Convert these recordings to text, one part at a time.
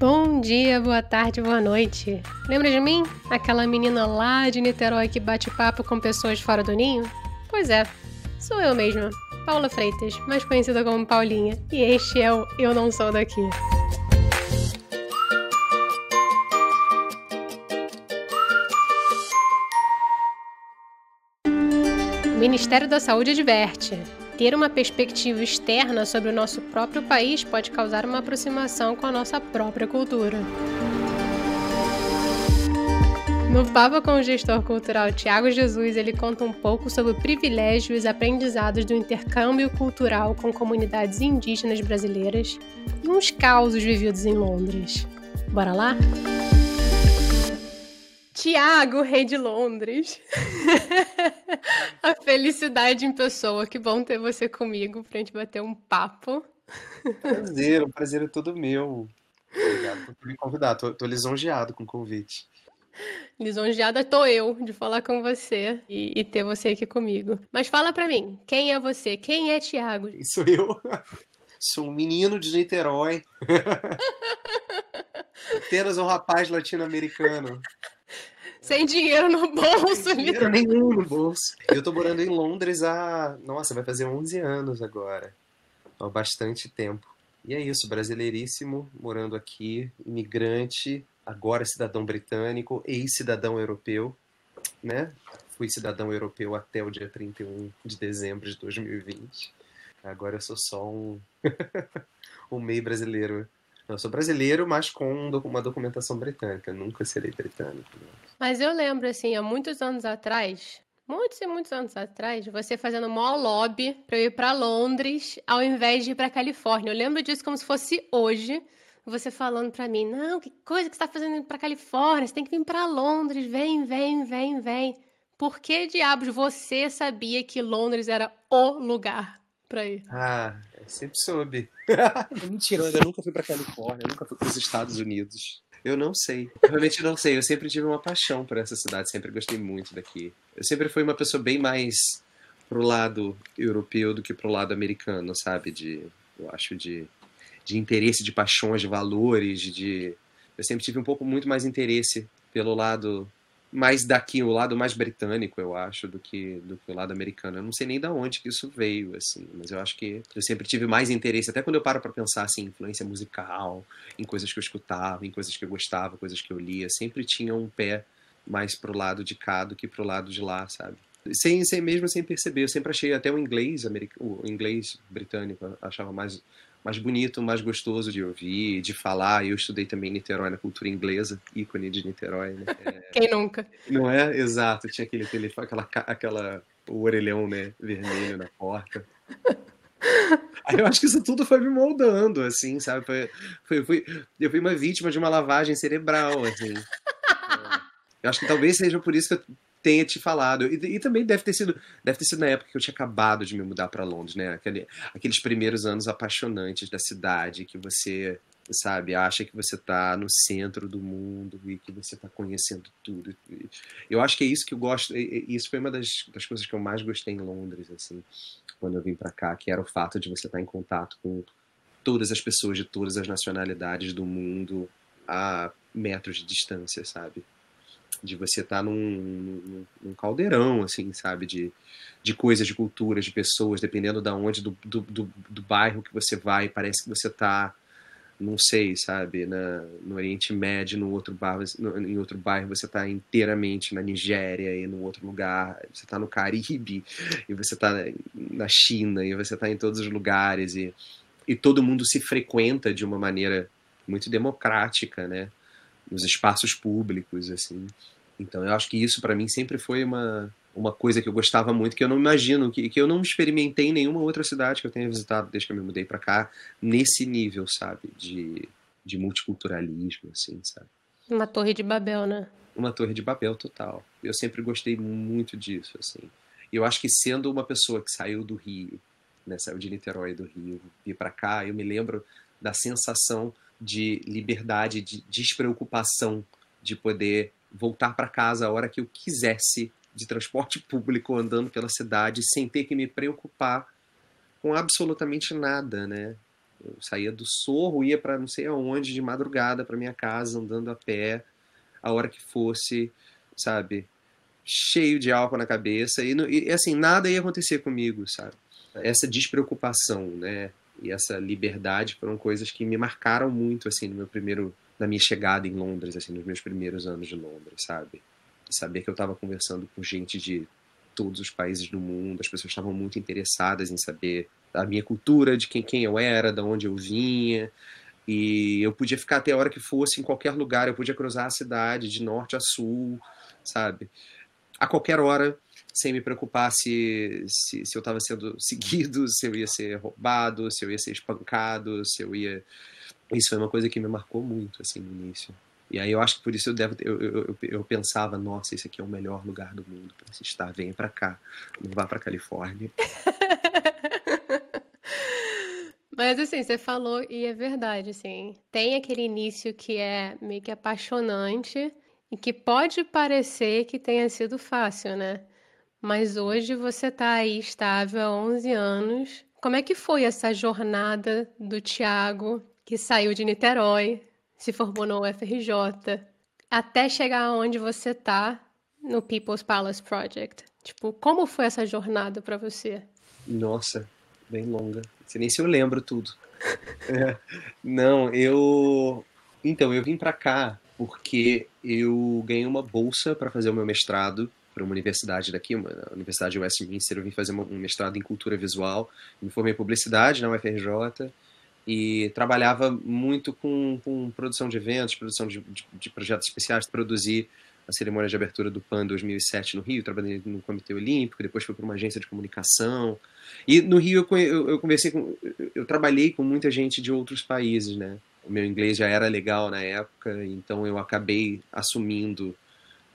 Bom dia, boa tarde, boa noite. Lembra de mim? Aquela menina lá de Niterói que bate papo com pessoas fora do ninho? Pois é, sou eu mesma, Paula Freitas, mais conhecida como Paulinha, e este é o Eu Não Sou Daqui. O Ministério da Saúde adverte: ter uma perspectiva externa sobre o nosso próprio país pode causar uma aproximação com a nossa própria cultura. No Papo com o gestor cultural Tiago Jesus, ele conta um pouco sobre o privilégio e os aprendizados do intercâmbio cultural com comunidades indígenas brasileiras e uns causos vividos em Londres. Bora lá? Tiago, rei de Londres. a felicidade em pessoa. Que bom ter você comigo pra gente bater um papo. Prazer, o prazer é todo meu. Obrigado por me convidar. Tô, tô lisonjeado com o convite. Lisonjeada tô eu de falar com você e, e ter você aqui comigo. Mas fala pra mim, quem é você? Quem é Tiago? Sou eu. Sou um menino de Niterói. Apenas um rapaz latino-americano. Sem dinheiro no bolso, Sem dinheiro nenhum no bolso. Eu tô morando em Londres há. Nossa, vai fazer 11 anos agora. Há bastante tempo. E é isso, brasileiríssimo, morando aqui, imigrante, agora cidadão britânico, ex-cidadão europeu, né? Fui cidadão europeu até o dia 31 de dezembro de 2020. Agora eu sou só um, um meio brasileiro eu sou brasileiro, mas com uma documentação britânica. Nunca serei britânico. Né? Mas eu lembro, assim, há muitos anos atrás, muitos e muitos anos atrás, você fazendo maior lobby para eu ir para Londres, ao invés de ir para Califórnia. Eu lembro disso como se fosse hoje. Você falando para mim, não, que coisa que você está fazendo para Califórnia, você tem que vir para Londres, vem, vem, vem, vem. Por que diabos você sabia que Londres era o lugar pra ir? Ah, eu sempre soube. Mentira, eu nunca fui pra Califórnia, eu nunca fui pros Estados Unidos. Eu não sei. Realmente não sei. Eu sempre tive uma paixão por essa cidade, sempre gostei muito daqui. Eu sempre fui uma pessoa bem mais pro lado europeu do que pro lado americano, sabe? De, eu acho, de, de interesse, de paixões, de valores, de... Eu sempre tive um pouco muito mais interesse pelo lado mais daqui, o lado mais britânico, eu acho, do que, do que o lado americano. Eu não sei nem de onde que isso veio, assim, mas eu acho que eu sempre tive mais interesse, até quando eu paro para pensar, assim, influência musical, em coisas que eu escutava, em coisas que eu gostava, coisas que eu lia, sempre tinha um pé mais pro lado de cá do que pro lado de lá, sabe? Sem, sem mesmo sem perceber, eu sempre achei até o inglês, o inglês britânico, achava mais mais bonito, mais gostoso de ouvir, de falar. Eu estudei também Niterói na cultura inglesa, ícone de Niterói, né? É... Quem nunca? Não é? Exato. Tinha aquele telefone, aquela, aquela o orelhão, né, vermelho na porta. Aí eu acho que isso tudo foi me moldando, assim, sabe? Foi, foi, foi, eu fui uma vítima de uma lavagem cerebral, assim. Eu acho que talvez seja por isso que eu tenha te falado. E, e, também deve ter sido deve ter sido na época que eu tinha acabado de me mudar para Londres, né? Aquele, aqueles primeiros anos apaixonantes da cidade que você sabe acha que você está no centro do mundo e que você está conhecendo tudo. Eu acho que é isso que eu gosto. Isso foi uma das, das coisas que eu mais gostei em Londres, assim, quando eu vim para cá, que era o fato de você estar tá em contato com todas as pessoas de todas as nacionalidades do mundo a metros de distância, sabe? De você estar tá num, num, caldeirão, assim, sabe, de, de coisas, de culturas, de pessoas, dependendo da de onde, do, do, do, do, bairro que você vai, parece que você está, não sei, sabe, na, no Oriente Médio, no outro bairro, no, em outro bairro você está inteiramente na Nigéria e no outro lugar, você está no Caribe e você está na China e você está em todos os lugares e, e todo mundo se frequenta de uma maneira muito democrática, né? nos espaços públicos, assim. Então eu acho que isso para mim sempre foi uma, uma coisa que eu gostava muito, que eu não imagino, que, que eu não experimentei em nenhuma outra cidade que eu tenha visitado desde que eu me mudei para cá, nesse nível, sabe, de, de multiculturalismo, assim, sabe. Uma torre de Babel, né? Uma torre de Babel total. Eu sempre gostei muito disso, assim. Eu acho que sendo uma pessoa que saiu do Rio, né, saiu de Niterói do Rio, vir para cá, eu me lembro da sensação de liberdade, de despreocupação, de poder voltar para casa a hora que eu quisesse, de transporte público, andando pela cidade, sem ter que me preocupar com absolutamente nada, né? Eu saía do Sorro, ia para não sei aonde, de madrugada para minha casa, andando a pé, a hora que fosse, sabe? Cheio de álcool na cabeça. E, e assim, nada ia acontecer comigo, sabe? Essa despreocupação, né? E essa liberdade foram coisas que me marcaram muito, assim, no meu primeiro. Na minha chegada em Londres, assim, nos meus primeiros anos de Londres, sabe? saber que eu estava conversando com gente de todos os países do mundo, as pessoas estavam muito interessadas em saber da minha cultura, de quem, quem eu era, de onde eu vinha, e eu podia ficar até a hora que fosse em qualquer lugar, eu podia cruzar a cidade de norte a sul, sabe? A qualquer hora, sem me preocupar se, se, se eu estava sendo seguido, se eu ia ser roubado, se eu ia ser espancado, se eu ia. Isso foi uma coisa que me marcou muito, assim, no início. E aí eu acho que por isso eu devo eu, eu, eu, pensava, nossa, esse aqui é o melhor lugar do mundo para se estar. Venha para cá, não vá para Califórnia. Mas assim, você falou e é verdade, assim, tem aquele início que é meio que apaixonante e que pode parecer que tenha sido fácil, né? Mas hoje você tá aí estável há 11 anos. Como é que foi essa jornada do Tiago, que saiu de Niterói, se formou no UFRJ, até chegar onde você tá no People's Palace Project? Tipo, como foi essa jornada para você? Nossa, bem longa. Você nem se eu lembro tudo. Não, eu. Então, eu vim para cá porque eu ganhei uma bolsa para fazer o meu mestrado para uma universidade daqui, uma Universidade de Westminster. Eu vim fazer um mestrado em cultura visual. Me formei em publicidade na UFRJ e trabalhava muito com, com produção de eventos, produção de, de, de, projetos especiais, produzir a cerimônia de abertura do PAN 2007 no Rio, trabalhei no Comitê Olímpico, depois fui para uma agência de comunicação. E no Rio eu, eu, eu conversei com, eu trabalhei com muita gente de outros países, né? O meu inglês já era legal na época, então eu acabei assumindo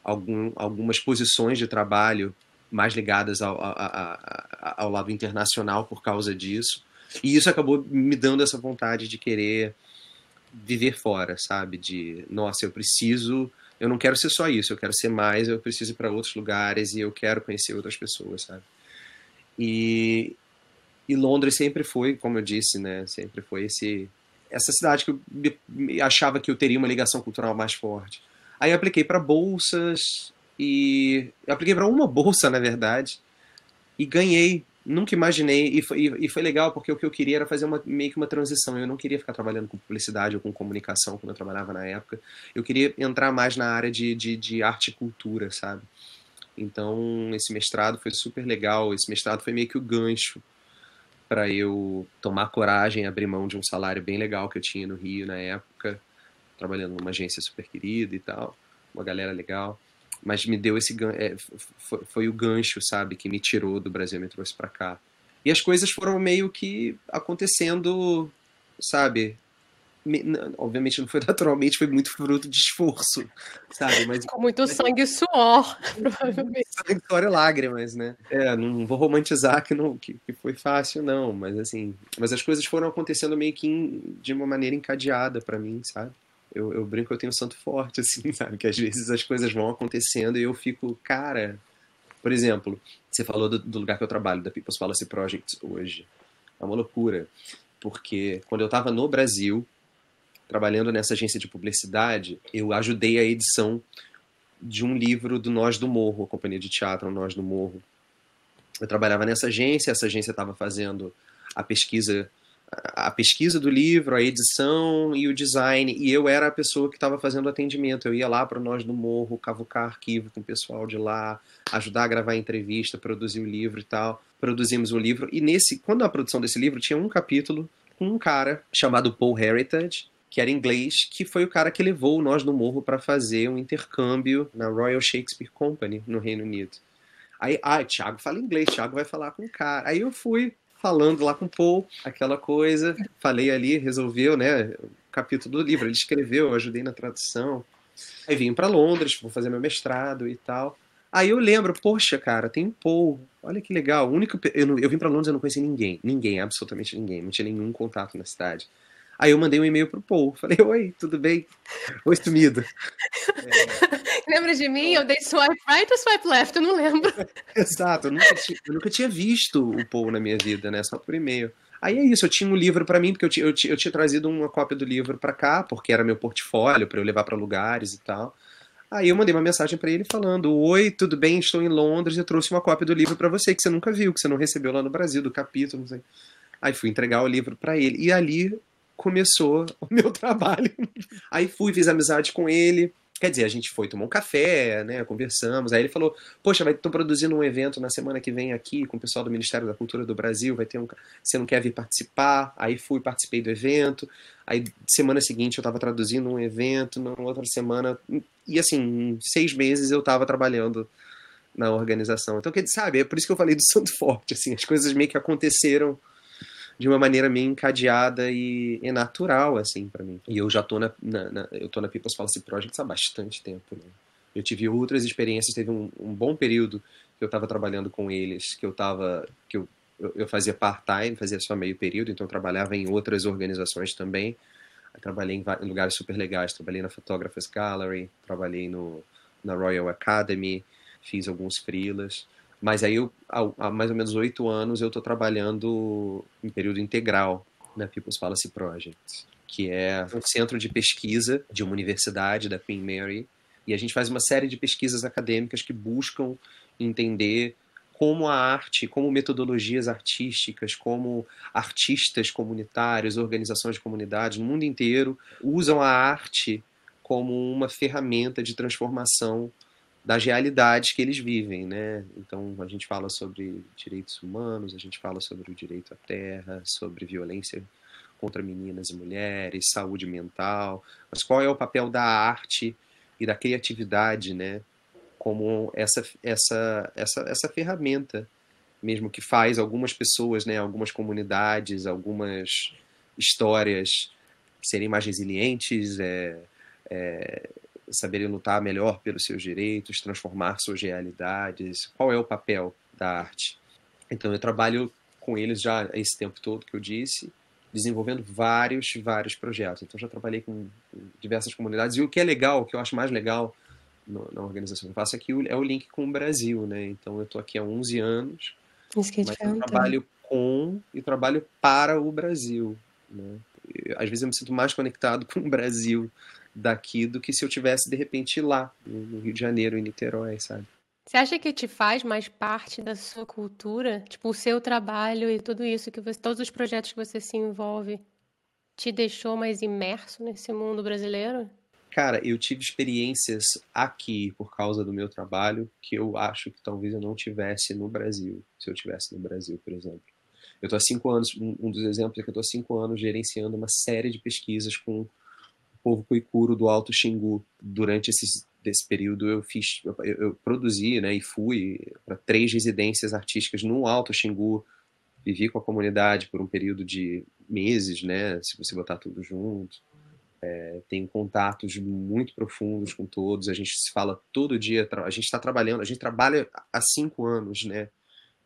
algum, algumas posições de trabalho mais ligadas ao, ao lado internacional por causa disso. E isso acabou me dando essa vontade de querer viver fora, sabe? De, nossa, eu preciso, eu não quero ser só isso, eu quero ser mais, eu preciso ir para outros lugares e eu quero conhecer outras pessoas, sabe? E, e Londres sempre foi, como eu disse, né? Sempre foi esse essa cidade que eu me, achava que eu teria uma ligação cultural mais forte. Aí apliquei para bolsas e apliquei para uma bolsa, na verdade, e ganhei nunca imaginei, e foi, e foi legal porque o que eu queria era fazer uma, meio que uma transição. Eu não queria ficar trabalhando com publicidade ou com comunicação, como eu trabalhava na época. Eu queria entrar mais na área de, de, de arte e cultura, sabe? Então, esse mestrado foi super legal. Esse mestrado foi meio que o gancho para eu tomar coragem, abrir mão de um salário bem legal que eu tinha no Rio na época, trabalhando numa agência super querida e tal, uma galera legal mas me deu esse é, foi, foi, o gancho, sabe, que me tirou do Brasil e me trouxe para cá. E as coisas foram meio que acontecendo, sabe? Me, obviamente não foi naturalmente, foi muito fruto de esforço, sabe? Mas, Com muito sangue e suor, provavelmente. Sangue, suor e lágrimas, né? É, não vou romantizar que, não, que, que, foi fácil, não, mas assim, mas as coisas foram acontecendo meio que in, de uma maneira encadeada para mim, sabe? Eu, eu brinco eu tenho um santo forte, assim, sabe? Que às vezes as coisas vão acontecendo e eu fico, cara. Por exemplo, você falou do, do lugar que eu trabalho, da People's Policy Project hoje. É uma loucura. Porque quando eu estava no Brasil, trabalhando nessa agência de publicidade, eu ajudei a edição de um livro do Nós do Morro, a companhia de teatro Nós do Morro. Eu trabalhava nessa agência, essa agência estava fazendo a pesquisa a pesquisa do livro, a edição e o design, e eu era a pessoa que estava fazendo o atendimento. Eu ia lá para nós no morro, cavucar arquivo com o pessoal de lá, ajudar a gravar a entrevista, produzir o livro e tal. Produzimos o livro, e nesse, quando a produção desse livro tinha um capítulo com um cara chamado Paul Heritage, que era inglês, que foi o cara que levou nós no morro para fazer um intercâmbio na Royal Shakespeare Company no Reino Unido. Aí, ah, Thiago fala inglês, Thiago vai falar com o cara. Aí eu fui, falando lá com o Paul, aquela coisa. Falei ali, resolveu, né? O capítulo do livro. Ele escreveu, eu ajudei na tradução. Aí vim para Londres, vou fazer meu mestrado e tal. Aí eu lembro, poxa, cara, tem um Paul. Olha que legal. O único, eu, não, eu vim para Londres e não conheci ninguém. Ninguém, absolutamente ninguém. Não tinha nenhum contato na cidade. Aí eu mandei um e-mail pro Paul. Falei, oi, tudo bem? Oi, sumido. Lembra de mim? Eu dei swipe right ou swipe left? Eu não lembro. Exato, eu nunca, tinha, eu nunca tinha visto o Paul na minha vida, né? Só por e-mail. Aí é isso, eu tinha um livro para mim, porque eu tinha, eu, tinha, eu tinha trazido uma cópia do livro para cá, porque era meu portfólio, para eu levar para lugares e tal. Aí eu mandei uma mensagem para ele falando: Oi, tudo bem? Estou em Londres e trouxe uma cópia do livro para você que você nunca viu, que você não recebeu lá no Brasil, do capítulo, não sei. Aí fui entregar o livro para ele. E ali começou o meu trabalho. Aí fui, fiz amizade com ele. Quer dizer, a gente foi tomar um café, né? Conversamos. Aí ele falou: Poxa, vai estou produzindo um evento na semana que vem aqui com o pessoal do Ministério da Cultura do Brasil. Vai ter um. Você não quer vir participar? Aí fui, participei do evento. Aí semana seguinte eu estava traduzindo um evento. Na outra semana. E assim, em seis meses eu estava trabalhando na organização. Então, sabe, é por isso que eu falei do Santo Forte. Assim, as coisas meio que aconteceram de uma maneira meio encadeada e, e natural, assim, para mim. E eu já tô na, na, na, eu tô na People's Policy Project há bastante tempo, né? Eu tive outras experiências, teve um, um bom período que eu estava trabalhando com eles, que eu tava, que eu, eu, fazia part-time, fazia só meio período, então eu trabalhava em outras organizações também. Eu trabalhei em, em lugares super legais, trabalhei na Photographers Gallery, trabalhei no, na Royal Academy, fiz alguns freelas. Mas aí, eu, há, mais ou menos oito anos, eu estou trabalhando em período integral na People's Policy Project, que é um centro de pesquisa de uma universidade da Queen Mary. E a gente faz uma série de pesquisas acadêmicas que buscam entender como a arte, como metodologias artísticas, como artistas comunitários, organizações de comunidades no mundo inteiro usam a arte como uma ferramenta de transformação das realidades que eles vivem, né? Então a gente fala sobre direitos humanos, a gente fala sobre o direito à terra, sobre violência contra meninas e mulheres, saúde mental, mas qual é o papel da arte e da criatividade, né? Como essa essa essa essa ferramenta mesmo que faz algumas pessoas, né, algumas comunidades, algumas histórias serem mais resilientes, é, é, saberem lutar melhor pelos seus direitos, transformar suas realidades? Qual é o papel da arte? Então, eu trabalho com eles já esse tempo todo que eu disse, desenvolvendo vários, vários projetos. Então, já trabalhei com diversas comunidades. E o que é legal, o que eu acho mais legal no, na organização que eu faço é que é o link com o Brasil, né? Então, eu estou aqui há 11 anos, Isso que mas eu trabalho com e trabalho para o Brasil, né? Às vezes eu me sinto mais conectado com o Brasil daqui do que se eu tivesse de repente lá no Rio de Janeiro, em Niterói, sabe? Você acha que te faz mais parte da sua cultura? Tipo, o seu trabalho e tudo isso que você, todos os projetos que você se envolve, te deixou mais imerso nesse mundo brasileiro? Cara, eu tive experiências aqui por causa do meu trabalho que eu acho que talvez eu não tivesse no Brasil, se eu tivesse no Brasil, por exemplo. Eu estou há cinco anos, um dos exemplos é que eu estou há cinco anos gerenciando uma série de pesquisas com povo cuicuro do Alto Xingu. Durante esses, desse período eu fiz, eu, eu produzi, né, e fui para três residências artísticas no Alto Xingu. Vivi com a comunidade por um período de meses, né, se você botar tudo junto. É, tenho contatos muito profundos com todos. A gente se fala todo dia. A gente está trabalhando. A gente trabalha há cinco anos, né,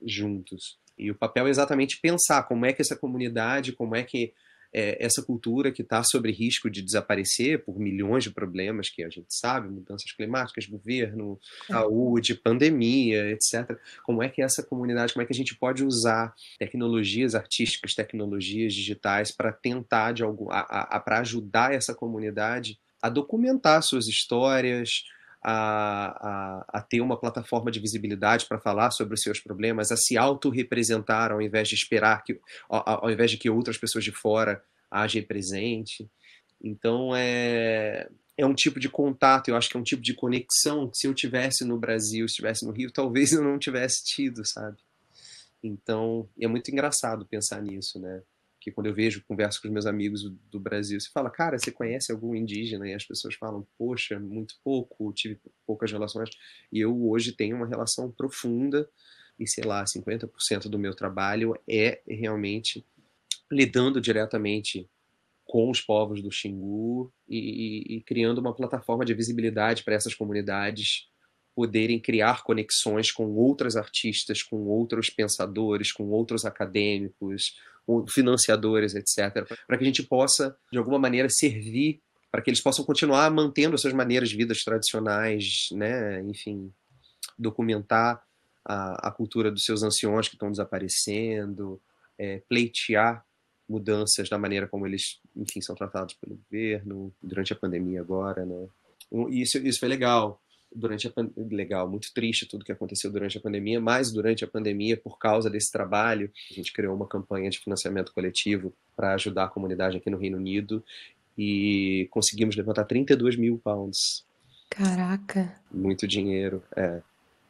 juntos. E o papel é exatamente pensar como é que essa comunidade, como é que é, essa cultura que está sob risco de desaparecer por milhões de problemas que a gente sabe, mudanças climáticas, governo, é. saúde, pandemia, etc. Como é que essa comunidade, como é que a gente pode usar tecnologias artísticas, tecnologias digitais para tentar de algum, para ajudar essa comunidade a documentar suas histórias, a, a, a, ter uma plataforma de visibilidade para falar sobre os seus problemas, a se autorrepresentar ao invés de esperar que, ao, ao invés de que outras pessoas de fora agem presente. Então é, é um tipo de contato, eu acho que é um tipo de conexão que se eu tivesse no Brasil, se estivesse no Rio, talvez eu não tivesse tido, sabe? Então é muito engraçado pensar nisso, né? Quando eu vejo, converso com os meus amigos do, Brasil, você fala, cara, você conhece algum indígena? E as pessoas falam, poxa, muito pouco, tive poucas relações. E eu hoje tenho uma relação profunda, e sei lá, 50% do meu trabalho é realmente lidando diretamente com os povos do Xingu e, e, e criando uma plataforma de visibilidade para essas comunidades poderem criar conexões com outros artistas, com outros pensadores, com outros acadêmicos, com financiadores, etc., para que a gente possa, de alguma maneira, servir para que eles possam continuar mantendo as suas maneiras de vida tradicionais, né? Enfim, documentar a, a cultura dos seus anciões que estão desaparecendo, é, pleitear mudanças na maneira como eles, enfim, são tratados pelo governo durante a pandemia agora, né? Isso, isso foi legal durante a legal, muito triste tudo que aconteceu durante a pandemia, mas durante a pandemia, por causa desse trabalho, a gente criou uma campanha de financiamento coletivo para ajudar a comunidade aqui no Reino Unido e conseguimos levantar 32 mil pounds. Caraca! Muito dinheiro, é.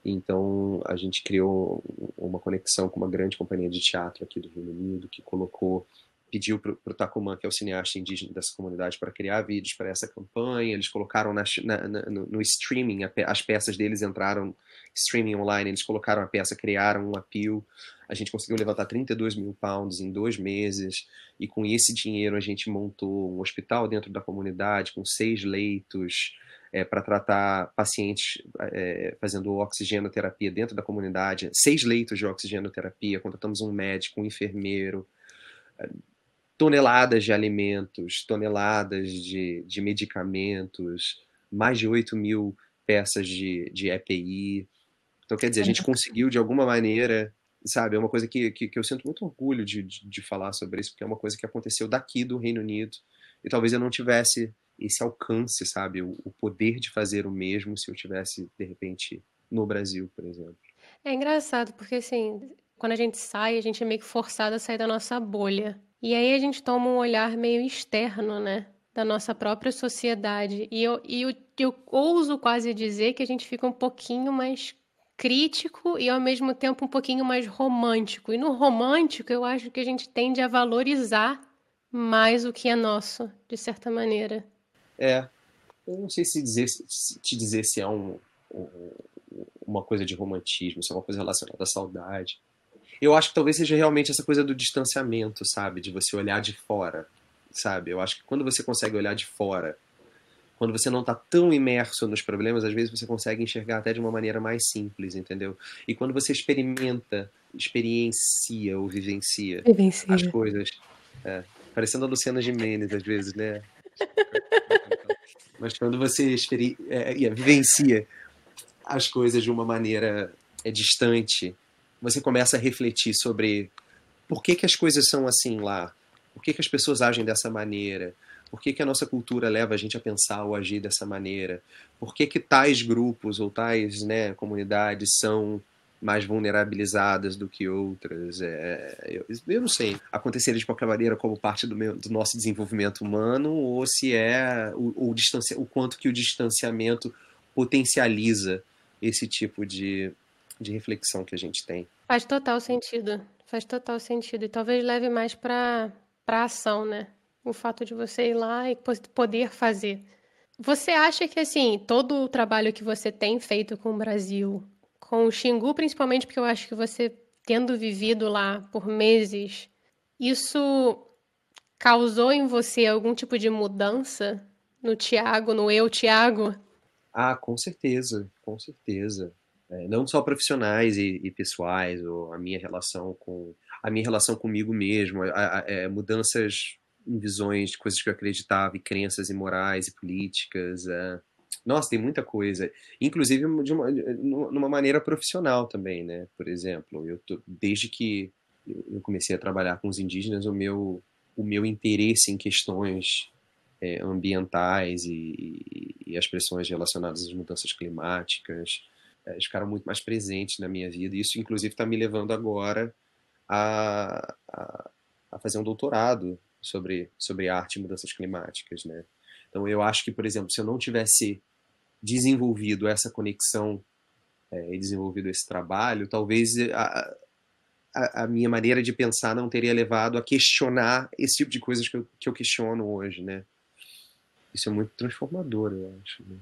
Então a gente criou uma conexão com uma grande companhia de teatro aqui do Reino Unido que colocou pediu para o Takuman, que é o cineasta indígena dessa comunidade, para criar vídeos para essa campanha. Eles colocaram na, na, no, no, streaming, as peças deles entraram streaming online, eles colocaram a peça, criaram um appeal. A gente conseguiu levantar 32 mil pounds em dois meses, e com esse dinheiro a gente montou um hospital dentro da comunidade, com seis leitos, é, para tratar pacientes é, fazendo oxigenoterapia dentro da comunidade, seis leitos de oxigenoterapia, contratamos um médico, um enfermeiro, toneladas de alimentos, toneladas de, de medicamentos, mais de 8 mil peças de, de EPI. Então, quer dizer, a gente conseguiu de alguma maneira, sabe? É uma coisa que, que, que eu sinto muito orgulho de, de, de, falar sobre isso, porque é uma coisa que aconteceu daqui do Reino Unido. E talvez eu não tivesse esse alcance, sabe? O, o poder de fazer o mesmo se eu tivesse, de repente, no Brasil, por exemplo. É engraçado, porque assim, quando a gente sai, a gente é meio que forçado a sair da nossa bolha. E aí a gente toma um olhar meio externo, né? Da nossa própria sociedade. E eu, e eu, eu ouso quase dizer que a gente fica um pouquinho mais crítico e ao mesmo tempo um pouquinho mais romântico. E no romântico eu acho que a gente tende a valorizar mais o que é nosso, de certa maneira. É. Eu não sei se dizer, se te dizer se é um, um, uma coisa de romantismo, se é uma coisa relacionada à saudade. Eu acho que talvez seja realmente essa coisa do distanciamento, sabe? De você olhar de fora, sabe? Eu acho que quando você consegue olhar de fora, quando você não está tão imerso nos problemas, às vezes você consegue enxergar até de uma maneira mais simples, entendeu? E quando você experimenta, experiencia ou vivencia, vivencia. as coisas, é, parecendo a Luciana Gimenez às vezes, né? Mas quando você é, é, vivencia as coisas de uma maneira é, distante, você começa a refletir sobre por que, que as coisas são assim lá, por que, que as pessoas agem dessa maneira, por que, que a nossa cultura leva a gente a pensar ou agir dessa maneira, por que, que tais grupos ou tais né, comunidades são mais vulnerabilizadas do que outras. É, eu, eu, não sei, acontecer de qualquer maneira como parte do, meu, do nosso desenvolvimento humano ou se é o, o, o quanto que o distanciamento potencializa esse tipo de, de reflexão que a gente tem. Faz total sentido. Faz total sentido. E talvez leve mais para a ação, né? O fato de você ir lá e poder fazer. Você acha que, assim, todo o trabalho que você tem feito com o Brasil, com o Xingu, principalmente porque eu acho que você, tendo vivido lá por meses, isso causou em você algum tipo de mudança no Tiago, no eu Tiago? Ah, com certeza, com certeza é, não só profissionais e, e, pessoais, ou a minha relação com a minha relação comigo mesmo, a, a, é, mudanças em visões de coisas que eu acreditava, e crenças e morais e políticas. É. Nossa, tem muita coisa, inclusive de uma, numa maneira profissional também, né? Por exemplo, eu tô, desde que eu comecei a trabalhar com os indígenas, o meu o meu interesse em questões é, ambientais e, e, e, as pressões relacionadas às mudanças climáticas, eles ficaram muito mais presentes na minha vida. E isso, inclusive, está me levando agora a, a, a, fazer um doutorado sobre, sobre arte e mudanças climáticas. Né? Então, eu acho que, por exemplo, se eu não tivesse desenvolvido essa conexão é, e desenvolvido esse trabalho, talvez a, a, a, minha maneira de pensar não teria levado a questionar esse tipo de coisas que eu, que eu questiono hoje, né? Isso é muito transformador, eu acho. Né?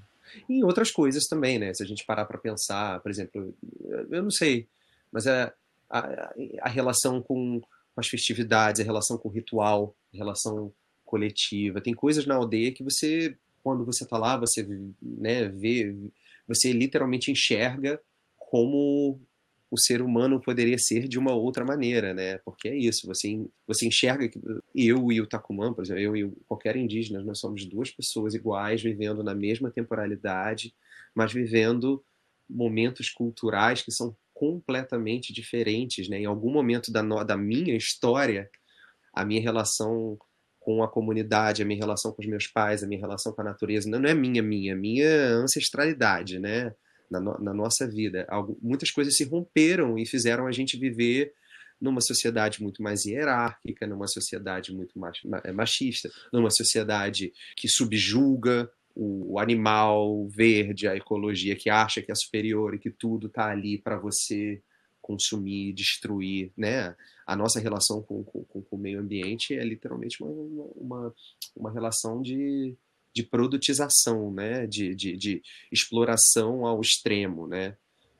E outras coisas também, né? Se a gente parar para pensar, por exemplo, eu não sei, mas a, a, a relação com, com, as festividades, a relação com o ritual, a relação coletiva. Tem coisas na aldeia que você, quando você está lá, você né, vê, você literalmente enxerga como o ser humano poderia ser de uma outra maneira, né? Porque é isso, você, você enxerga que eu e o Takuman, por exemplo, eu e qualquer indígena, nós somos duas pessoas iguais, vivendo na mesma temporalidade, mas vivendo momentos culturais que são completamente diferentes, né? Em algum momento da, da minha história, a minha relação com a comunidade, a minha relação com os meus pais, a minha relação com a natureza, não, não é minha, minha, minha ancestralidade, né? Na, no, na nossa vida. Algo, muitas coisas se romperam e fizeram a gente viver numa sociedade muito mais hierárquica, numa sociedade muito é, machista, numa sociedade que subjuga o animal verde, a ecologia que acha que é superior e que tudo está ali para você consumir, destruir, né? A nossa relação com, com, com, o meio ambiente é literalmente uma, uma, uma relação de, de produtização, né? De, de, de exploração ao extremo, né?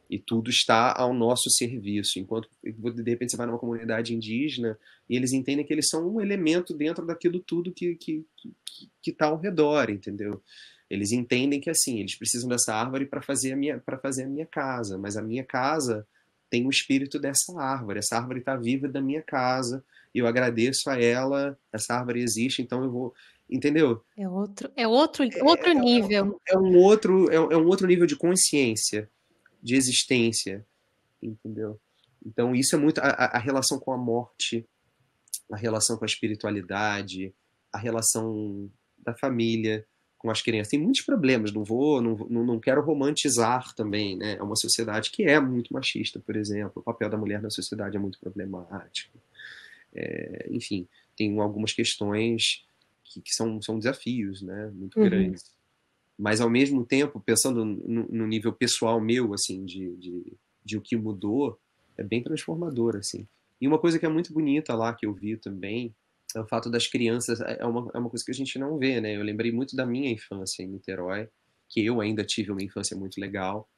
E tudo está ao nosso serviço. Enquanto, de repente, você vai numa comunidade indígena e eles entendem que eles são um elemento dentro daquilo tudo que está que, que, que tá ao redor, entendeu? Eles entendem que, assim, eles precisam dessa árvore para fazer, a minha, fazer a minha casa, mas a minha casa tem o espírito dessa árvore. Essa árvore está viva da minha casa e eu agradeço a ela. Essa árvore existe, então eu vou entendeu? É outro, é outro, outro é, nível. É, é, um outro, é, é, um outro nível de consciência de existência, entendeu? Então isso é muito a, a, relação com a morte, a relação com a espiritualidade, a relação da família com as crianças. Tem muitos problemas, não vou, não, não quero romantizar também, né? É uma sociedade que é muito machista, por exemplo. O papel da mulher na sociedade é muito problemático. É, enfim, tem algumas questões que, que, são, são desafios, né? Muito uhum. grandes mas ao mesmo tempo, pensando no, no nível pessoal meu, assim, de, de, de, o que mudou, é bem transformador, assim. E uma coisa que é muito bonita lá, que eu vi também, é o fato das crianças, é uma, é uma coisa que a gente não vê, né? Eu lembrei muito da minha infância em Niterói, que eu ainda tive uma infância muito legal,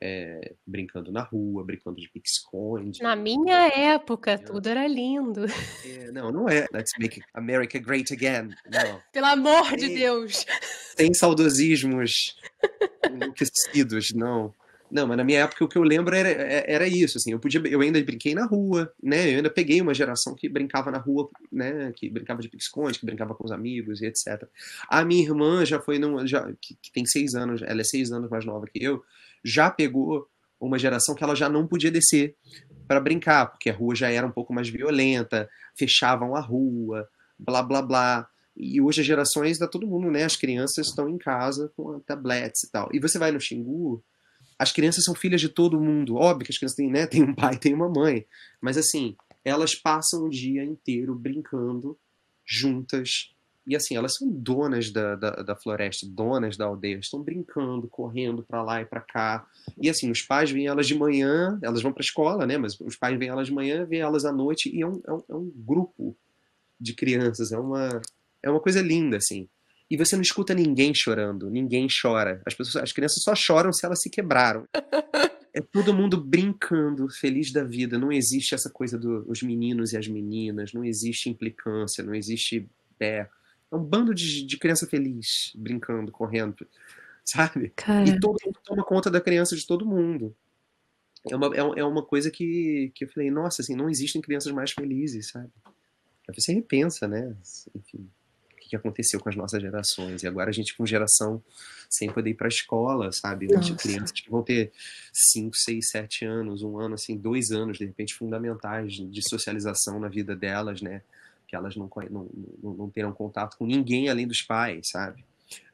é, brincando na rua, brincando de pique-esconde. Na minha época, tudo era lindo. É, não, não é. Let's make America great again. Não. Pelo amor de Deus. Sem saudosismos enlouquecidos, não. Não, mas na minha época o que eu lembro era, era isso, assim, eu podia, eu ainda brinquei na rua, né, eu ainda peguei uma geração que brincava na rua, né, que brincava de pique-esconde, que brincava com os amigos e etc. A minha irmã já foi, num, já, que, que tem seis anos, ela é seis anos mais nova que eu, já pegou uma geração que ela já não podia descer para brincar, porque a rua já era um pouco mais violenta, fechavam a rua, blá blá blá. E hoje as gerações da todo mundo, né? As crianças estão em casa com tablets e tal. E você vai no Xingu, as crianças são filhas de todo mundo. Óbvio que as crianças têm, né? Tem um pai, tem uma mãe. Mas assim, elas passam o dia inteiro brincando juntas e assim, elas são donas da, da, da floresta, donas da aldeia, estão brincando, correndo para lá e para cá. E assim, os pais vêm elas de manhã, elas vão para a escola, né? Mas os pais vêm elas de manhã, vêm elas à noite, e é um, é um, é um grupo de crianças, é uma, é uma coisa linda, assim. E você não escuta ninguém chorando, ninguém chora. As, pessoas, as crianças só choram se elas se quebraram. É todo mundo brincando, feliz da vida. Não existe essa coisa dos meninos e as meninas, não existe implicância, não existe é, é um bando de, de criança feliz, brincando, correndo, sabe? Cara. E todo mundo toma conta da criança de todo mundo. É uma, é, é uma coisa que, que eu falei, nossa, assim, não existem crianças mais felizes, sabe? Aí você repensa, né? Enfim, o que aconteceu com as nossas gerações. E agora a gente com geração sem poder ir para a escola, sabe? Nossa. Crianças que vão ter 5, 6, 7 anos, um ano, assim, dois anos, de repente, fundamentais de socialização na vida delas, né? Que elas não, não, não, não terão contato com ninguém além dos pais, sabe?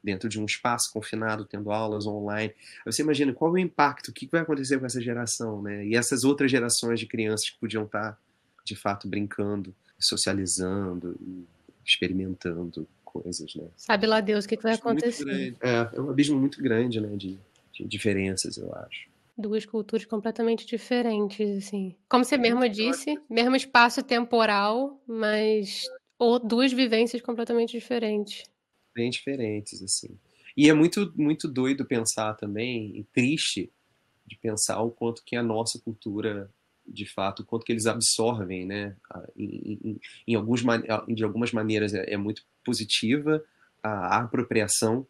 Dentro de um espaço confinado, tendo aulas online. Você imagina qual é o impacto, o que vai acontecer com essa geração, né? E essas outras gerações de crianças que podiam estar, de fato, brincando, socializando, experimentando coisas, né? Sabe lá Deus o que, que vai acontecer. É, é um abismo muito grande, né? De, de diferenças, eu acho duas culturas completamente diferentes, assim. Como você mesmo disse, mesmo espaço temporal, mas ou duas vivências completamente diferentes. Bem diferentes, assim. E é muito, muito doido pensar também, e triste de pensar o quanto que a nossa cultura, de fato, o quanto que eles absorvem, né? Em, em, em alguns, de algumas maneiras é, é muito positiva a, a apropriação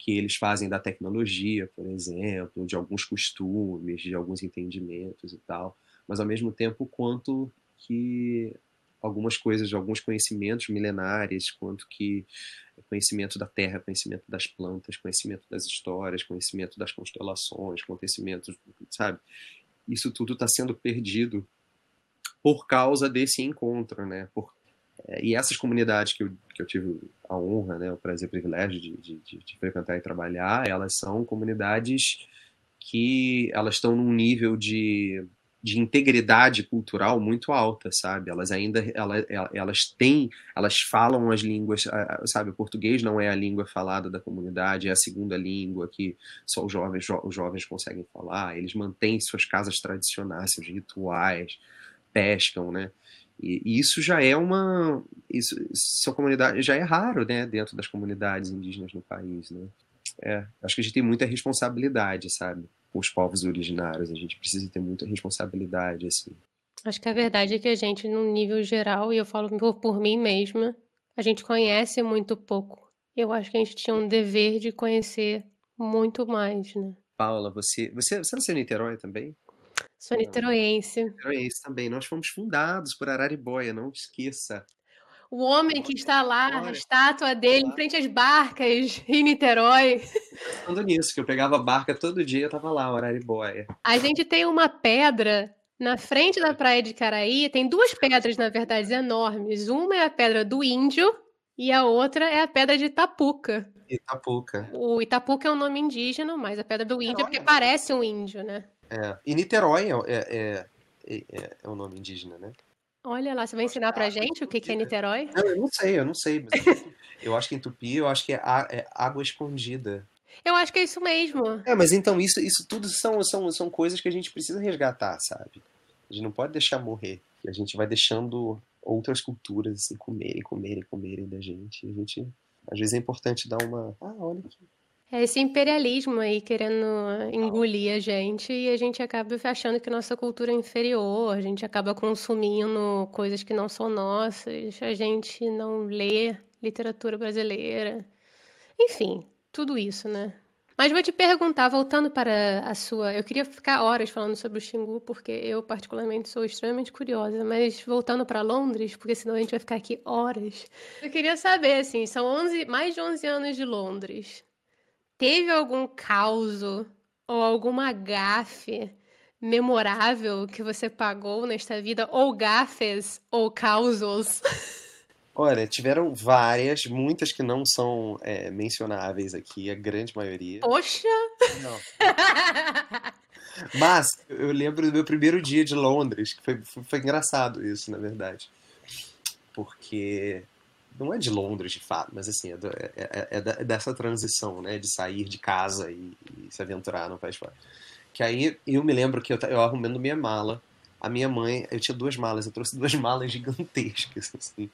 que eles fazem da tecnologia, por exemplo, de alguns costumes, de alguns entendimentos e tal, mas ao mesmo tempo quanto que algumas coisas, alguns conhecimentos milenares, quanto que conhecimento da terra, conhecimento das plantas, conhecimento das histórias, conhecimento das constelações, conhecimento, sabe? Isso tudo está sendo perdido por causa desse encontro, né? Por, e essas comunidades que eu, que eu tive a honra, né, o prazer, o privilégio de, de, de frequentar e trabalhar, elas são comunidades que elas estão num nível de de integridade cultural muito alta, sabe? Elas ainda elas, elas têm, elas falam as línguas, sabe? O português não é a língua falada da comunidade, é a segunda língua que só os jovens os jovens conseguem falar. Eles mantêm suas casas tradicionais, seus rituais, pescam, né? E, e isso já é uma isso são comunidades já é raro, né? Dentro das comunidades indígenas no país, né? É, acho que a gente tem muita responsabilidade, sabe? com os povos originários. A gente precisa ter muita responsabilidade, assim. Acho que a verdade é que a gente, num nível geral, e eu falo por, por mim mesma, a gente conhece muito pouco. Eu acho que a gente tinha um dever de conhecer muito mais, né? Paula, você, você, você nasceu em Niterói também? Sou niteroense. Niteroense também. Nós fomos fundados por Araribóia, não esqueça. O homem que está lá, a estátua dele, em frente às barcas em Niterói. Falando nisso, que eu pegava barca todo dia, eu tava lá, o Araribóia. A gente tem uma pedra na frente da praia de Caraí, tem duas pedras, na verdade, enormes. Uma é a pedra do Índio e a outra é a pedra de Itapuca. Itapuca. O Itapuca é um nome indígena, mas a pedra do Índio é porque parece um índio, né? É. E Niterói é, é, é, é, é um nome indígena, né? Olha lá, você vai ensinar pra gente o que, que é Niterói? Não, eu não sei, eu não sei. Eu acho que em Tupi, eu acho que é, é, água escondida. Eu acho que é isso mesmo. É, mas então isso, isso tudo são, são, são coisas que a gente precisa resgatar, sabe? A gente não pode deixar morrer. A gente vai deixando outras culturas assim, comerem, comerem, comerem da gente. A gente, às vezes é importante dar uma. Ah, olha aqui. É esse imperialismo aí querendo engolir a gente e a gente acaba achando que nossa cultura é inferior, a gente acaba consumindo coisas que não são nossas, a gente não lê literatura brasileira. Enfim, tudo isso, né? Mas vou te perguntar, voltando para a sua. Eu queria ficar horas falando sobre o Xingu, porque eu, particularmente, sou extremamente curiosa. Mas voltando para Londres, porque senão a gente vai ficar aqui horas. Eu queria saber, assim, são 11, mais de 11 anos de Londres. Teve algum caos ou alguma gafe memorável que você pagou nesta vida? Ou gafes ou causos? Olha, tiveram várias, muitas que não são é, mencionáveis aqui, a grande maioria. Poxa! Não. Mas eu lembro do meu primeiro dia de Londres, que foi, foi, foi engraçado isso, na verdade. Porque não é de Londres de fato, mas assim, é, do, é, é, é, dessa transição, né, de sair de casa e, e, se aventurar no país fora. Que aí eu me lembro que eu, eu arrumando minha mala, a minha mãe, eu tinha duas malas, eu trouxe duas malas gigantescas, assim.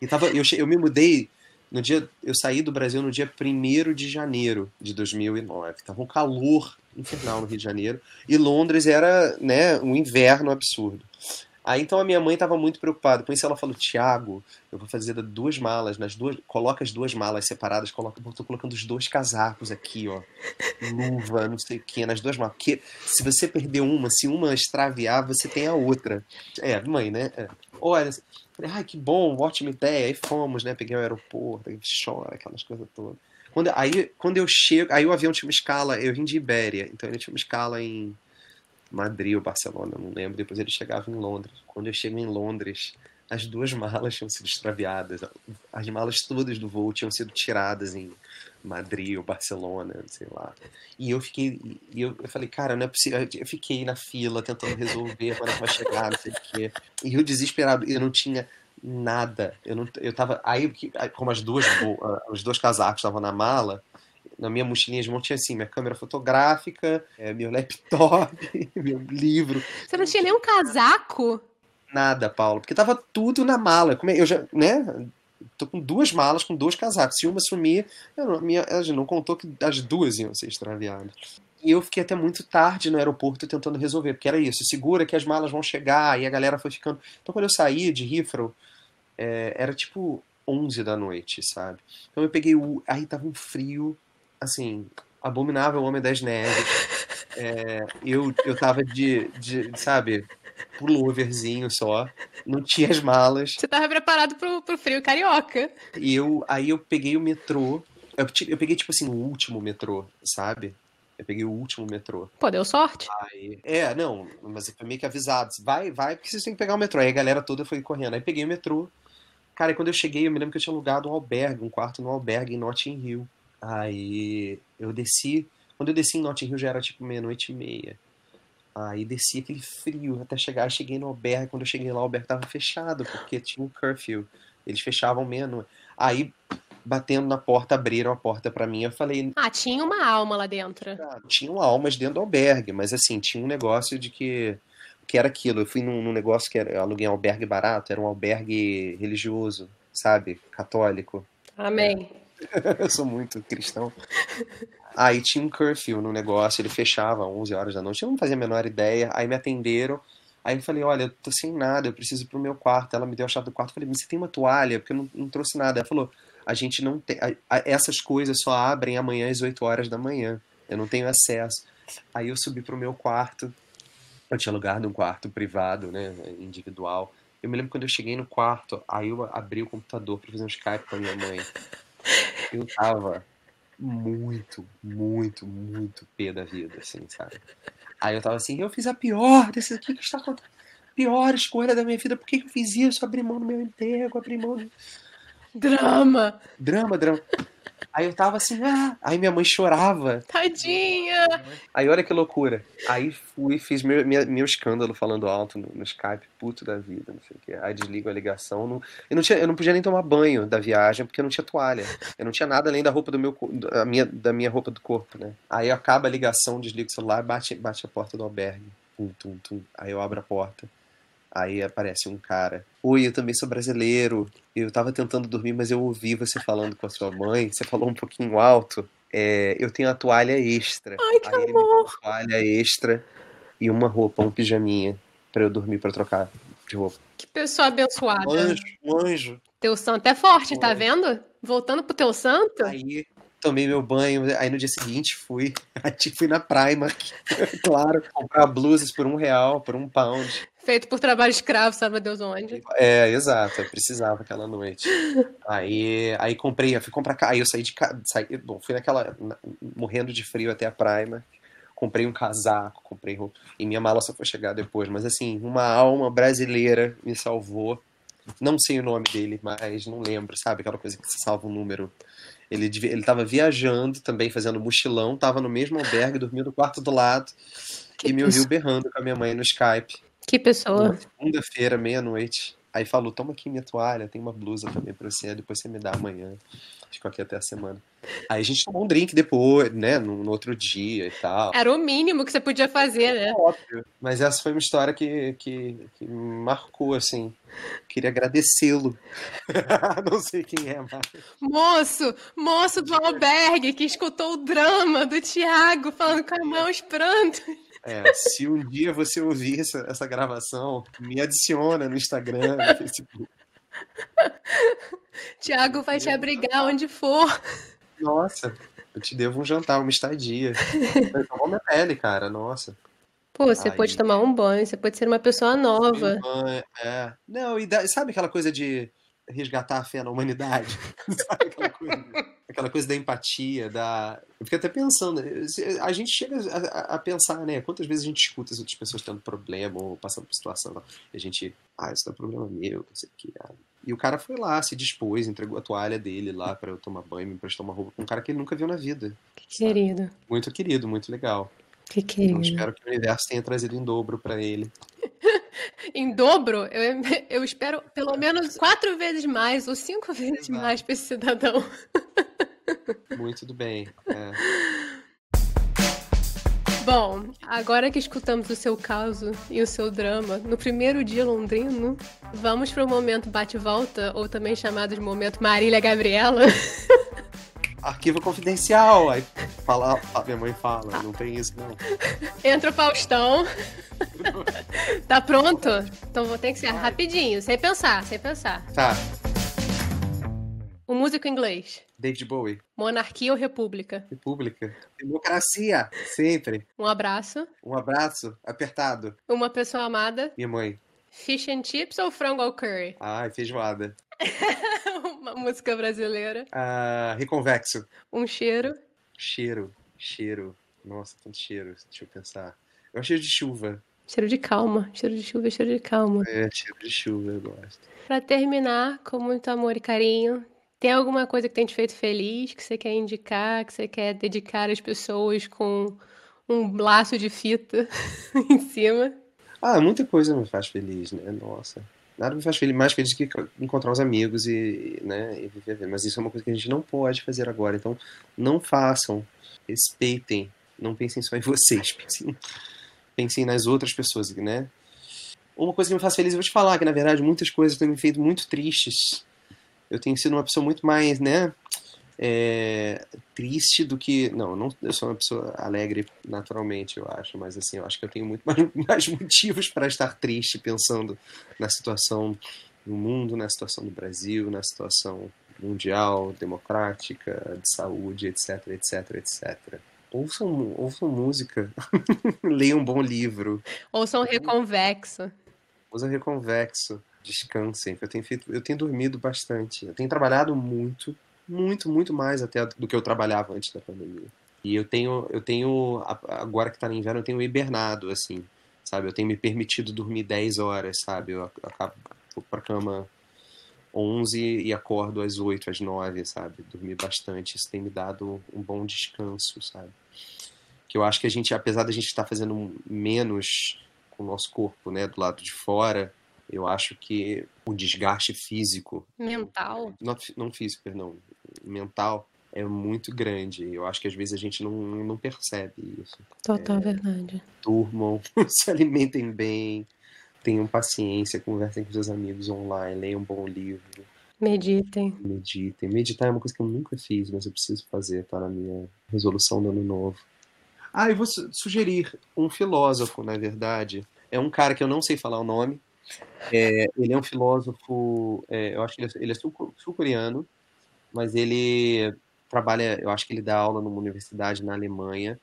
E tava, eu, eu me mudei no dia, eu saí do Brasil no dia 1 de janeiro de 2009. Tava um calor infernal no Rio de Janeiro e Londres era, né, um inverno absurdo. Aí então a minha mãe estava muito preocupada. Com isso ela falou: Tiago, eu vou fazer duas malas, nas duas, coloca as duas malas separadas, coloca, tô colocando os dois casacos aqui, ó, luva, não sei o que, nas duas malas. Porque se você perder uma, se uma extraviar, você tem a outra. É, mãe, né? É. Olha, ai que bom, ótima ideia. Aí fomos, né? Peguei o aeroporto, aí chora, aquelas coisas todas. Quando, aí quando eu chego, aí o avião tinha uma escala, eu vim de Ibéria, então ele tinha uma escala em Madrid ou Barcelona, não lembro. Depois ele chegava em Londres. Quando eu chego em Londres, as duas malas tinham sido extraviadas. As malas todas do voo tinham sido tiradas em Madrid ou Barcelona, sei lá. E eu fiquei, e eu, eu falei, cara, não é possível. Eu fiquei na fila tentando resolver quando vai chegar, não sei o quê. E eu desesperado, eu não tinha nada. Eu não, eu tava aí como as duas, os dois casacos estavam na mala, na minha mochilinha de mão tinha assim, minha câmera fotográfica, é, meu laptop, meu livro. Você não tinha nenhum casaco? Nada, Paulo, porque tava tudo na mala. É, eu já, né? Tô com duas malas com dois casacos. Se uma sumir, eu não, minha, ela não contou que as duas iam ser extraviadas. E eu fiquei até muito tarde no aeroporto tentando resolver, porque era isso, segura que as malas vão chegar, e a galera foi ficando. Então quando eu saí de Heathrow, é, era tipo 11 da noite, sabe? Então eu peguei o. Aí tava um frio assim, abominável Homem das Neves. É, eu, eu tava de, de, sabe, pulloverzinho só. Não tinha as malas. Você tava preparado pro, pro frio carioca. E eu, aí eu peguei o metrô. Eu, eu peguei, tipo assim, o último metrô, sabe? Eu peguei o último metrô. Pô, deu sorte. Aí, é, não, mas foi meio que avisado. Vai, vai, porque vocês têm que pegar o metrô. Aí a galera toda foi correndo. Aí peguei o metrô. Cara, e quando eu cheguei, eu me lembro que eu tinha alugado um albergue, um quarto no albergue em Notting Hill. Aí eu desci. Quando eu desci em Notting Hill já era tipo meia-noite e meia. Aí desci aquele frio até chegar. Eu cheguei no albergue. Quando eu cheguei lá, o albergue tava fechado, porque tinha um curfew. Eles fechavam meia-noite. Aí, batendo na porta, abriram a porta para mim. Eu falei. Ah, tinha uma alma lá dentro. Ah, tinham almas dentro do albergue, mas assim, tinha um negócio de que. que era aquilo. Eu fui num, num negócio que era. Eu aluguei um albergue barato, era um albergue religioso, sabe? Católico. Amém. eu sou muito cristão. Aí tinha um curfew no negócio, ele fechava às 11 horas da noite, eu não fazia a menor ideia. Aí me atenderam, aí eu falei: Olha, eu tô sem nada, eu preciso ir pro meu quarto. Ela me deu a chave do quarto, eu falei: você tem uma toalha? Porque eu não, não trouxe nada. Ela falou: A gente não tem. A, a, essas coisas só abrem amanhã às 8 horas da manhã, eu não tenho acesso. Aí eu subi pro meu quarto, eu tinha alugado um quarto privado, né, individual. Eu me lembro quando eu cheguei no quarto, aí eu abri o computador para fazer um Skype com a minha mãe. Eu tava muito, muito, muito pé da vida, assim, sabe? Aí eu tava assim, eu fiz a pior desse aqui que está acontecendo. Pior escolha da minha vida, por que eu fiz isso? Abri mão do meu emprego, abri mão do... Drama! Drama, drama. Aí eu tava assim, ah! Aí minha mãe chorava. Tadinha! Aí olha que loucura. Aí fui, fiz meu, meu, meu escândalo falando alto no, no, Skype, puto da vida, não sei o quê. Aí desligo a ligação. Não, eu, não tinha, eu não podia nem tomar banho da viagem, porque eu não tinha toalha. Eu não tinha nada além da roupa do meu da minha, da minha roupa do corpo, né? Aí acaba a ligação, desligo o celular, bate, bate a porta do albergue. Tum, tum, tum. Aí eu abro a porta. Aí aparece um cara. Oi, eu também sou brasileiro. Eu tava tentando dormir, mas eu ouvi você falando com a sua mãe. Você falou um pouquinho alto. É, eu tenho a toalha extra. Ai, que Aí ele me amor. uma toalha extra e uma roupa, um pijaminha, pra eu dormir pra trocar de roupa. Que pessoa abençoada. Um anjo, um anjo. Teu santo é forte, tá Foi. vendo? Voltando pro teu santo. Aí tomei meu banho. Aí no dia seguinte fui. Fui na Primark, claro, comprar blusas por um real, por um pound. Feito por trabalho escravo, sabe Deus onde. É, exato, eu precisava aquela noite. Aí, aí comprei, eu fui comprar, aí eu saí de casa, bom, fui naquela, na- morrendo de frio até a Primark, comprei um casaco, comprei roupa, e minha mala só foi chegar depois, mas assim, uma alma brasileira me salvou, não sei o nome dele, mas não lembro, sabe, aquela coisa que você salva um número. Ele, ele tava viajando também, fazendo mochilão, tava no mesmo albergue, dormindo no quarto do lado, Que e me ouviu berrando com a minha mãe no Skype. Que pessoa. Segunda-feira, meia-noite. Aí falou: toma aqui minha toalha, tem uma blusa também pra você, depois você me dá amanhã. Ficou aqui até a semana. Aí a gente tomou um drink depois, né? No, no outro dia e tal. Era o mínimo que você podia fazer, né? Óbvio. Mas essa foi uma história que, que, que marcou, assim. Queria agradecê-lo. Não sei quem é, mas. Moço, moço do albergue que escutou o drama do Tiago falando com a mão os prantos. É, se um dia você ouvir essa, essa gravação, me adiciona no Instagram, no Facebook. Tiago vai te abrigar onde for. Nossa, eu te devo um jantar, uma estadia. Salvou minha pele, cara, nossa. Pô, você Aí. pode tomar um banho, você pode ser uma pessoa nova. É. Não, e dá- sabe aquela coisa de resgatar a fé na humanidade? sabe aquela coisa, aquela coisa da empatia, da. Eu fiquei até pensando, a gente chega a, a- pensar, né? Quantas vezes a gente escuta as outras pessoas tendo problema ou passando por situação, e a gente, ah, isso não é problema meu, não sei o que. ah. E o cara foi lá, se dispôs, entregou a toalha dele lá pra eu tomar banho, me emprestou uma roupa um cara que ele nunca viu na vida. Que querido, Muito querido, muito legal. que Então querido. espero que o universo tenha trazido em dobro pra ele. Em dobro, eu, eu espero pelo menos quatro vezes mais ou cinco vezes Exato. mais pra esse cidadão. Muito do bem. É. Bom, agora que escutamos o seu caso e o seu drama no primeiro dia londrino, vamos para o momento bate-volta, ou também chamado de momento Marília Gabriela. Arquivo confidencial. Aí fala, a minha mãe fala, não tem isso não. Entra o Faustão. tá pronto? Então vou ter que ser rapidinho, sem pensar, sem pensar. Tá. Um músico inglês. David Bowie. Monarquia ou república? República. Democracia, sempre. Um abraço. Um abraço apertado. Uma pessoa amada. Minha mãe. Fish and chips ou frango ao curry? Ai, feijoada. Uma música brasileira. Ah, reconvexo. Um cheiro. Cheiro, cheiro. Nossa, tanto cheiro. Deixa eu pensar. Eu cheiro de chuva. Cheiro de calma. Cheiro de chuva, cheiro de calma. É, cheiro de chuva, eu gosto. Pra terminar, com muito amor e carinho, tem alguma coisa que tem te feito feliz, que você quer indicar, que você quer dedicar às pessoas com um laço de fita em cima? Ah, muita coisa me faz feliz, né? Nossa. Nada me faz feliz, mais feliz que encontrar os amigos e, né, e viver. Mas isso é uma coisa que a gente não pode fazer agora. Então, não façam. Respeitem. Não pensem só em vocês. Pensem, pensem nas outras pessoas, né? Uma coisa que me faz feliz, eu vou te falar que, na verdade, muitas coisas têm me feito muito tristes. Eu tenho sido uma pessoa muito mais, né? É, triste do que. Não, não, eu sou uma pessoa alegre naturalmente, eu acho, mas assim, eu acho que eu tenho muito mais, mais motivos para estar triste pensando na situação do mundo, na situação do Brasil, na situação mundial, democrática, de saúde, etc, etc, etc. Ouçam, ouçam música, leiam um bom livro. Ouçam Reconvexo. Ouçam Reconvexo. Descansem. Eu tenho, feito, eu tenho dormido bastante. Eu tenho trabalhado muito, muito, muito mais até do que eu trabalhava antes da pandemia. E eu tenho, eu tenho agora que está no inverno, eu tenho hibernado, assim, sabe? Eu tenho me permitido dormir 10 horas, sabe? Eu acabo para cama 11 e acordo às 8, às 9, sabe? Dormir bastante. Isso tem me dado um bom descanso, sabe? Que eu acho que a gente, apesar da gente estar fazendo menos com o nosso corpo, né, do lado de fora, eu acho que o desgaste físico. Mental. Não, não físico, perdão. Mental é muito grande. Eu acho que às vezes a gente não, não percebe isso. Total é, verdade. Durmam, se alimentem bem, tenham paciência, conversem com seus amigos online, leiam um bom livro. Meditem. Meditem. Meditar é uma coisa que eu nunca fiz, mas eu preciso fazer, tá na minha resolução do ano novo. Ah, eu vou sugerir um filósofo, na verdade. É um cara que eu não sei falar o nome, é, ele é um filósofo, é, eu acho que ele é, é sul-coreano, mas ele trabalha, eu acho que ele dá aula numa universidade na Alemanha,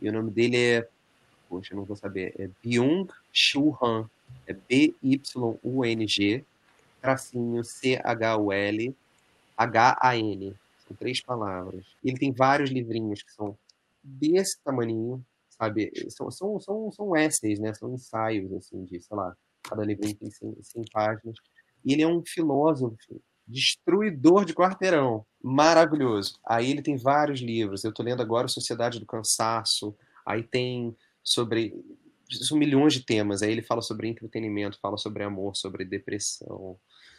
e o nome dele é, poxa, eu não vou saber, é Byung-Chul Han, é B-Y-U-N-G, tracinho C-H-U-L, H-A-N, são três palavras. Ele tem vários livrinhos que são desse tamanho, sabe, são, são, são, são essays, né, são ensaios, assim, de, sei lá, cada livrinho tem 100, 100 páginas. E ele é um filósofo destruidor de quarteirão, maravilhoso. Aí ele tem vários livros. Eu estou lendo agora Sociedade do Cansaço. Aí tem sobre são milhões de temas. Aí ele fala sobre entretenimento, fala sobre amor, sobre depressão,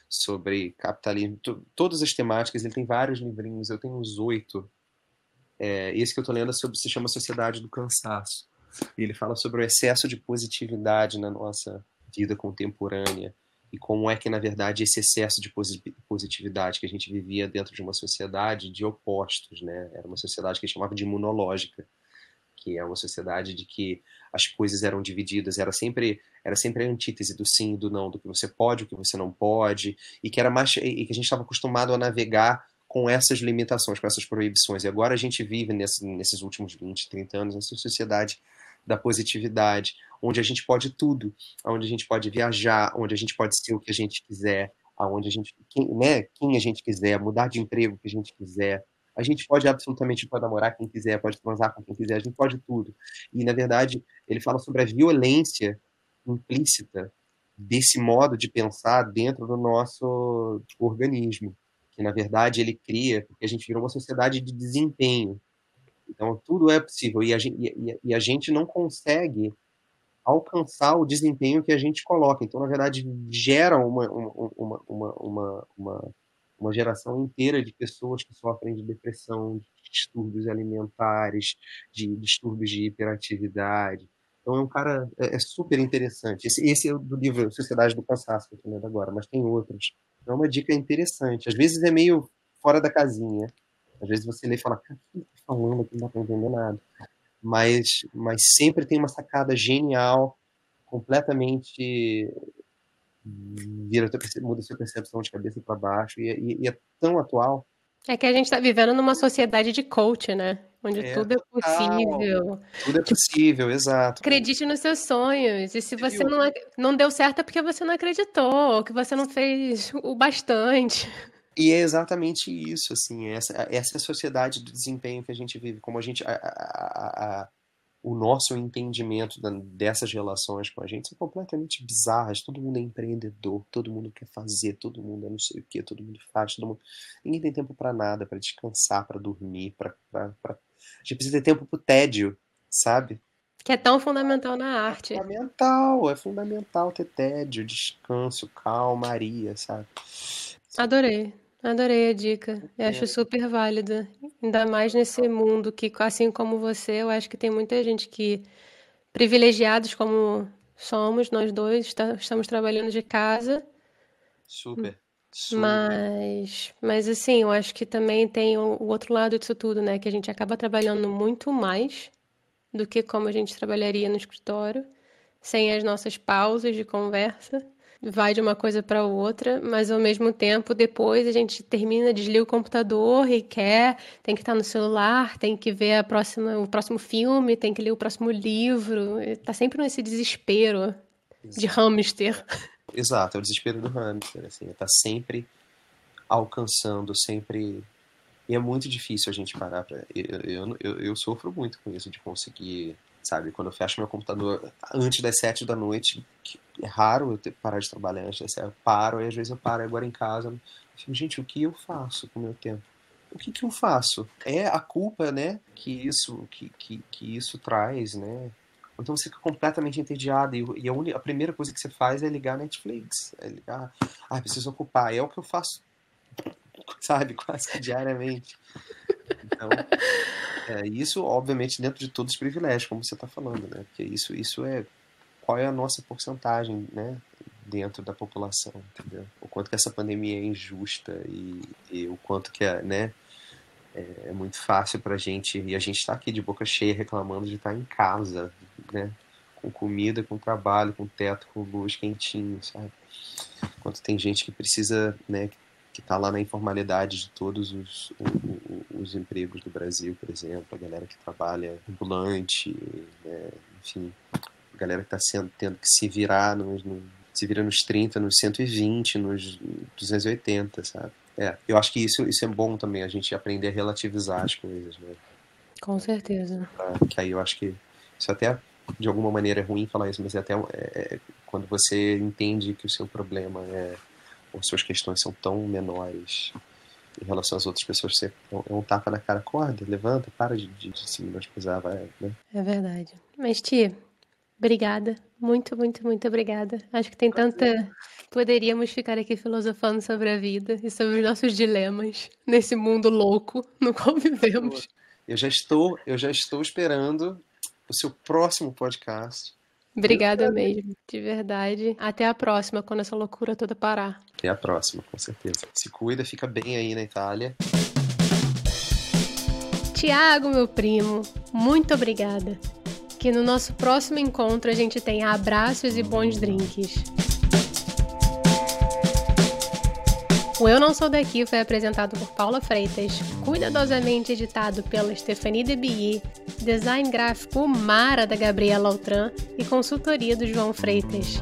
sobre capitalismo, todas as temáticas. Ele tem vários livrinhos. Eu tenho uns oito. É, esse que eu estou lendo é sobre, se chama Sociedade do Cansaço. E ele fala sobre o excesso de positividade na nossa vida contemporânea e como é que, na verdade, esse excesso de positividade que a gente vivia dentro de uma sociedade de opostos, né? Era uma sociedade que chamava de imunológica, que é uma sociedade de que as coisas eram divididas, era sempre era sempre a antítese do sim e do não, do que você pode, o que você não pode, e que era mais e que a gente estava acostumado a navegar com essas limitações, com essas proibições. E agora a gente vive nesse, nesses últimos 20, 30 anos nessa sociedade da positividade, onde a gente pode tudo, onde a gente pode viajar, onde a gente pode ser o que a gente quiser, aonde a gente, quem, né, quem a gente quiser, mudar de emprego que a gente quiser. A gente pode absolutamente pode namorar quem quiser, pode transar com quem quiser, a gente pode tudo. E na verdade, ele fala sobre a violência implícita desse modo de pensar dentro do nosso organismo, que na verdade ele cria, porque a gente virou uma sociedade de desempenho. Então, tudo é possível e a gente, e, e a gente não consegue alcançar o desempenho que a gente coloca. Então, na verdade, gera uma, uma, uma, uma, uma, geração inteira de pessoas que sofrem de depressão, de distúrbios alimentares, de distúrbios de hiperatividade. Então, é um cara é, é super interessante. Esse, esse é do livro Sociedade do Cansaço, que eu estou lendo agora, mas tem outros. É uma dica interessante. Às vezes é meio fora da casinha, às vezes você lê e fala, o que tá falando aqui? Não dá pra entender nada. Mas, mas sempre tem uma sacada genial, completamente vira, muda sua percepção de cabeça para baixo e, e, e, é tão atual. É que a gente está vivendo numa sociedade de coach, né? Onde é, tudo é possível. Tudo é tipo, possível, exato. Acredite nos seus sonhos. E se você não, não deu certo é porque você não acreditou, que você não fez o bastante. E é exatamente isso, assim, essa, essa é a sociedade do desempenho que a gente vive, como a gente, a, a, a, o nosso entendimento dessas relações com a gente são completamente bizarras. Todo mundo é empreendedor, todo mundo quer fazer, todo mundo é não sei o que, todo mundo faz, todo mundo. Ninguém tem tempo para nada, para descansar, para dormir, para. A gente precisa ter tempo pro tédio, sabe? Que é tão fundamental na arte. É fundamental, é fundamental ter tédio, descanso, calmaria, sabe? Adorei. Adorei a dica. Eu acho é. super válida. Ainda mais nesse mundo que, assim como você, eu acho que tem muita gente que, privilegiados como somos, nós dois, estamos trabalhando de casa. Super. Super. Mas, mas assim, eu acho que também tem o, o outro lado disso tudo, né? Que a gente acaba trabalhando muito mais do que como a gente trabalharia no escritório, sem as nossas pausas de conversa vai de uma coisa para outra, mas ao mesmo tempo depois a gente termina, desliga o computador e quer, tem que estar no celular, tem que ver a próxima, o próximo filme, tem que ler o próximo livro, está sempre nesse desespero Exato. de hamster. Exato, é o desespero do hamster, assim, tá sempre alcançando, sempre e é muito difícil a gente parar para eu, eu, eu, sofro muito com isso de conseguir sabe? Quando eu fecho meu computador antes das sete da noite, é raro eu parar de trabalhar antes das sete, eu paro, e às vezes eu paro agora em casa, fico, gente, o que eu faço com o meu tempo? O que, que eu faço? É a culpa, né, que isso, que, que, que isso traz, né? Então você fica completamente entediado e, e a, a, primeira coisa que você faz é ligar Netflix, é ligar, ah, preciso ocupar, é o que eu faço, sabe, quase que diariamente. Então, é, isso, obviamente, dentro de todos os privilégios, como você está falando, né? Porque isso, isso é qual é a nossa porcentagem, né? Dentro da população, entendeu? O quanto que essa pandemia é injusta e, e o quanto que é, né? É, é muito fácil para a gente, e a gente está aqui de boca cheia reclamando de estar tá em casa, né? Com comida, com trabalho, com teto, com luz quentinho, sabe? Enquanto tem gente que precisa, né? Que está lá na informalidade de todos os, os empregos do Brasil, por exemplo, a galera que trabalha ambulante, né, enfim, a galera que está tendo que se virar nos, no, se vira nos 30, nos 120, nos 280, sabe? É, eu acho que isso, isso é bom também, a gente aprender a relativizar as coisas, né? Com certeza. que aí eu acho que isso até, de alguma maneira, é ruim falar isso, mas é até é, é, quando você entende que o seu problema é, ou suas questões são tão menores em relação às outras pessoas, você é um tapa na cara, acorda, levanta, para de, de, de se menosprezar, vai, né? É verdade. Mas, Tia, obrigada. Muito, muito, muito obrigada. Acho que tem tanta. Poderíamos ficar aqui filosofando sobre a vida e sobre os nossos dilemas nesse mundo louco no qual vivemos. Eu já estou, eu já estou esperando o seu próximo podcast Obrigada mesmo, de verdade. Até a próxima, quando essa loucura toda parar. Até a próxima, com certeza. Se cuida, fica bem aí na Itália. Tiago, meu primo, muito obrigada. Que no nosso próximo encontro a gente tenha abraços e bons drinks. O Eu Não Sou Daqui foi apresentado por Paula Freitas, cuidadosamente editado pela Stephanie Debilly, design gráfico Mara da Gabriela Altran e consultoria do João Freitas.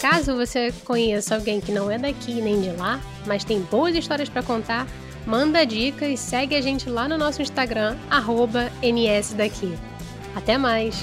Caso você conheça alguém que não é daqui nem de lá, mas tem boas histórias para contar, manda dica e segue a gente lá no nosso Instagram, nsdaqui. Até mais!